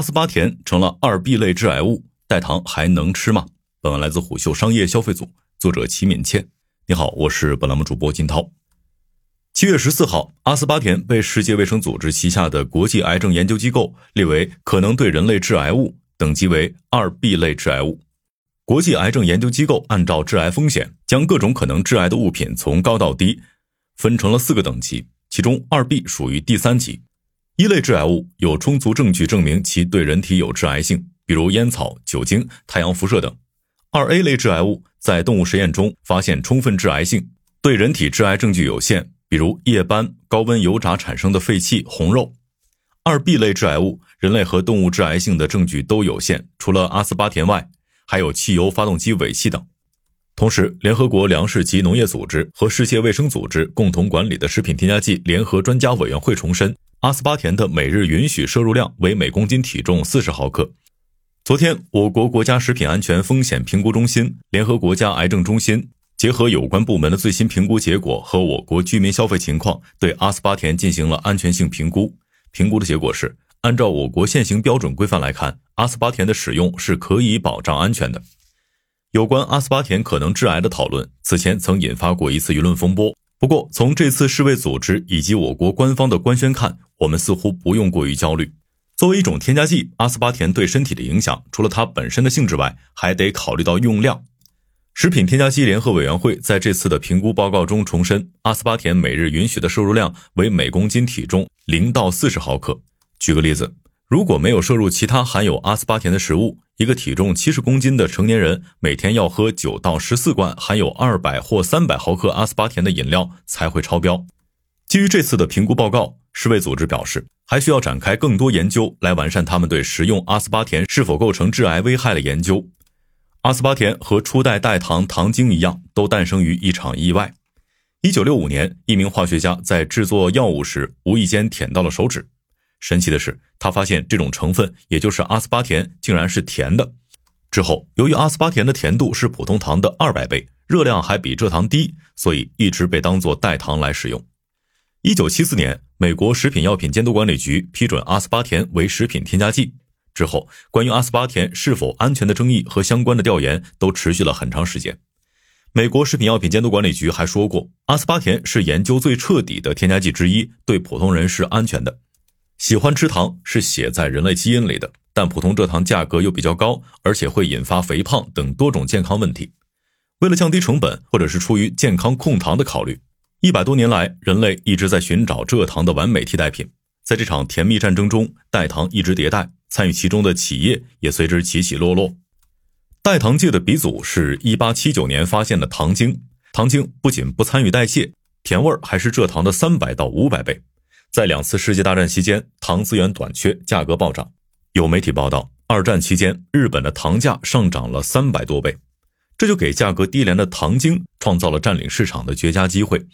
阿斯巴甜成了二 B 类致癌物，代糖还能吃吗？本文来自虎嗅商业消费组，作者齐敏倩。你好，我是本栏目主播金涛。七月十四号，阿斯巴甜被世界卫生组织旗下的国际癌症研究机构列为可能对人类致癌物，等级为二 B 类致癌物。国际癌症研究机构按照致癌风险，将各种可能致癌的物品从高到低分成了四个等级，其中二 B 属于第三级。一类致癌物有充足证据证明其对人体有致癌性，比如烟草、酒精、太阳辐射等。二 A 类致癌物在动物实验中发现充分致癌性，对人体致癌证据有限，比如夜斑、高温油炸产生的废气、红肉。二 B 类致癌物，人类和动物致癌性的证据都有限，除了阿斯巴甜外，还有汽油发动机尾气等。同时，联合国粮食及农业组织和世界卫生组织共同管理的食品添加剂联合专家委员会重申。阿斯巴甜的每日允许摄入量为每公斤体重四十毫克。昨天，我国国家食品安全风险评估中心、联合国家癌症中心结合有关部门的最新评估结果和我国居民消费情况，对阿斯巴甜进行了安全性评估。评估的结果是，按照我国现行标准规范来看，阿斯巴甜的使用是可以保障安全的。有关阿斯巴甜可能致癌的讨论，此前曾引发过一次舆论风波。不过，从这次世卫组织以及我国官方的官宣看，我们似乎不用过于焦虑。作为一种添加剂，阿斯巴甜对身体的影响，除了它本身的性质外，还得考虑到用量。食品添加剂联合委员会在这次的评估报告中重申，阿斯巴甜每日允许的摄入量为每公斤体重零到四十毫克。举个例子。如果没有摄入其他含有阿斯巴甜的食物，一个体重七十公斤的成年人每天要喝九到十四罐含有二百或三百毫克阿斯巴甜的饮料才会超标。基于这次的评估报告，世卫组织表示，还需要展开更多研究来完善他们对食用阿斯巴甜是否构成致癌危害的研究。阿斯巴甜和初代代糖糖精一样，都诞生于一场意外。一九六五年，一名化学家在制作药物时无意间舔到了手指。神奇的是，他发现这种成分，也就是阿斯巴甜，竟然是甜的。之后，由于阿斯巴甜的甜度是普通糖的二百倍，热量还比蔗糖低，所以一直被当作代糖来使用。一九七四年，美国食品药品监督管理局批准阿斯巴甜为食品添加剂。之后，关于阿斯巴甜是否安全的争议和相关的调研都持续了很长时间。美国食品药品监督管理局还说过，阿斯巴甜是研究最彻底的添加剂之一，对普通人是安全的。喜欢吃糖是写在人类基因里的，但普通蔗糖价格又比较高，而且会引发肥胖等多种健康问题。为了降低成本，或者是出于健康控糖的考虑，一百多年来，人类一直在寻找蔗糖的完美替代品。在这场甜蜜战争中，代糖一直迭代，参与其中的企业也随之起起落落。代糖界的鼻祖是一八七九年发现的糖精，糖精不仅不参与代谢，甜味儿还是蔗糖的三百到五百倍。在两次世界大战期间，糖资源短缺，价格暴涨。有媒体报道，二战期间，日本的糖价上涨了三百多倍，这就给价格低廉的糖精创造了占领市场的绝佳机会。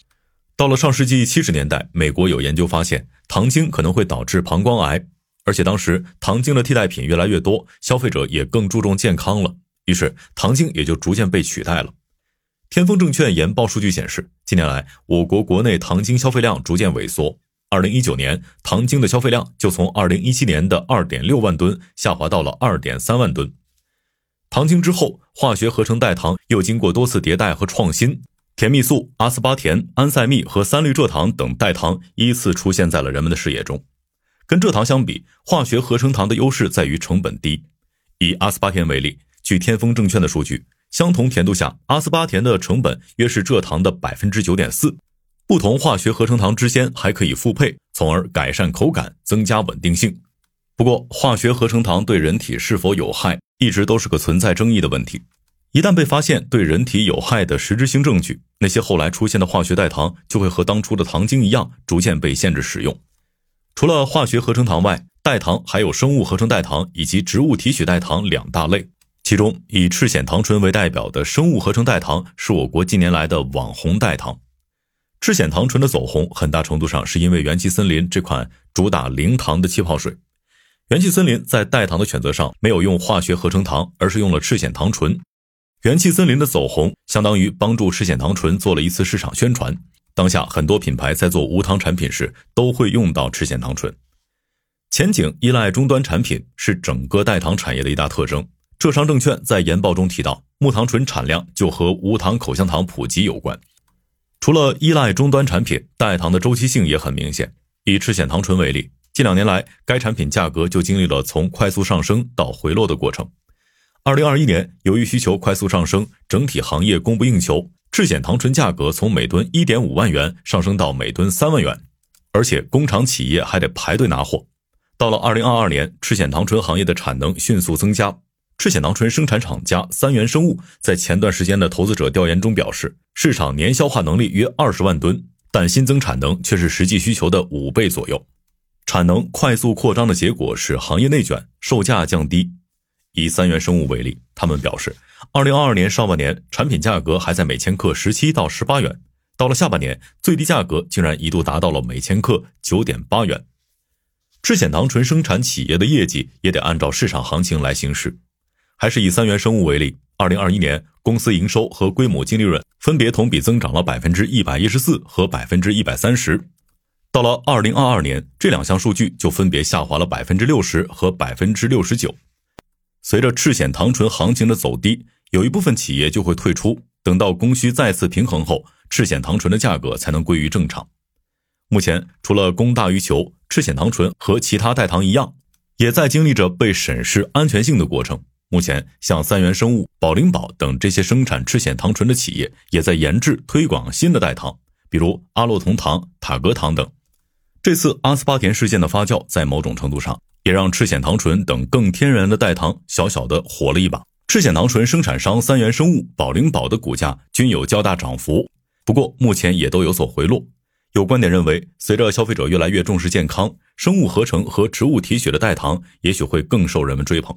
到了上世纪七十年代，美国有研究发现，糖精可能会导致膀胱癌，而且当时糖精的替代品越来越多，消费者也更注重健康了，于是糖精也就逐渐被取代了。天风证券研报数据显示，近年来我国国内糖精消费量逐渐萎缩。二零一九年，糖精的消费量就从二零一七年的二点六万吨下滑到了二点三万吨。糖精之后，化学合成代糖又经过多次迭代和创新，甜蜜素、阿斯巴甜、安赛蜜和三氯蔗糖等代糖依次出现在了人们的视野中。跟蔗糖相比，化学合成糖的优势在于成本低。以阿斯巴甜为例，据天风证券的数据，相同甜度下，阿斯巴甜的成本约是蔗糖的百分之九点四。不同化学合成糖之间还可以复配，从而改善口感，增加稳定性。不过，化学合成糖对人体是否有害，一直都是个存在争议的问题。一旦被发现对人体有害的实质性证据，那些后来出现的化学代糖就会和当初的糖精一样，逐渐被限制使用。除了化学合成糖外，代糖还有生物合成代糖以及植物提取代糖两大类。其中，以赤藓糖醇为代表的生物合成代糖是我国近年来的网红代糖。赤藓糖醇的走红，很大程度上是因为元气森林这款主打零糖的气泡水。元气森林在代糖的选择上没有用化学合成糖，而是用了赤藓糖醇。元气森林的走红，相当于帮助赤藓糖醇做了一次市场宣传。当下很多品牌在做无糖产品时，都会用到赤藓糖醇。前景依赖终端产品是整个代糖产业的一大特征。浙商证券在研报中提到，木糖醇产量就和无糖口香糖普及有关。除了依赖终端产品，代糖的周期性也很明显。以赤藓糖醇为例，近两年来，该产品价格就经历了从快速上升到回落的过程。二零二一年，由于需求快速上升，整体行业供不应求，赤藓糖醇价格从每吨一点五万元上升到每吨三万元，而且工厂企业还得排队拿货。到了二零二二年，赤藓糖醇行业的产能迅速增加。赤藓糖醇生产厂家三元生物在前段时间的投资者调研中表示，市场年消化能力约二十万吨，但新增产能却是实际需求的五倍左右。产能快速扩张的结果是行业内卷，售价降低。以三元生物为例，他们表示，二零二二年上半年产品价格还在每千克十七到十八元，到了下半年，最低价格竟然一度达到了每千克九点八元。赤藓糖醇生产企业的业绩也得按照市场行情来行事。还是以三元生物为例，二零二一年公司营收和规模净利润分别同比增长了百分之一百一十四和百分之一百三十。到了二零二二年，这两项数据就分别下滑了百分之六十和百分之六十九。随着赤藓糖醇行情的走低，有一部分企业就会退出，等到供需再次平衡后，赤藓糖醇的价格才能归于正常。目前，除了供大于求，赤藓糖醇和其他代糖一样，也在经历着被审视安全性的过程。目前，像三元生物、宝灵宝等这些生产赤藓糖醇的企业，也在研制推广新的代糖，比如阿洛酮糖、塔格糖等。这次阿斯巴甜事件的发酵，在某种程度上也让赤藓糖醇等更天然的代糖小小的火了一把。赤藓糖醇生产商三元生物、宝灵宝的股价均有较大涨幅，不过目前也都有所回落。有观点认为，随着消费者越来越重视健康，生物合成和植物提取的代糖也许会更受人们追捧。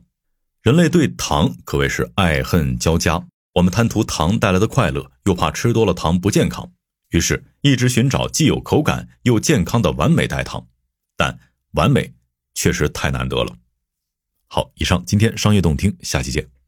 人类对糖可谓是爱恨交加，我们贪图糖带来的快乐，又怕吃多了糖不健康，于是一直寻找既有口感又健康的完美代糖。但完美确实太难得了。好，以上今天商业动听，下期见。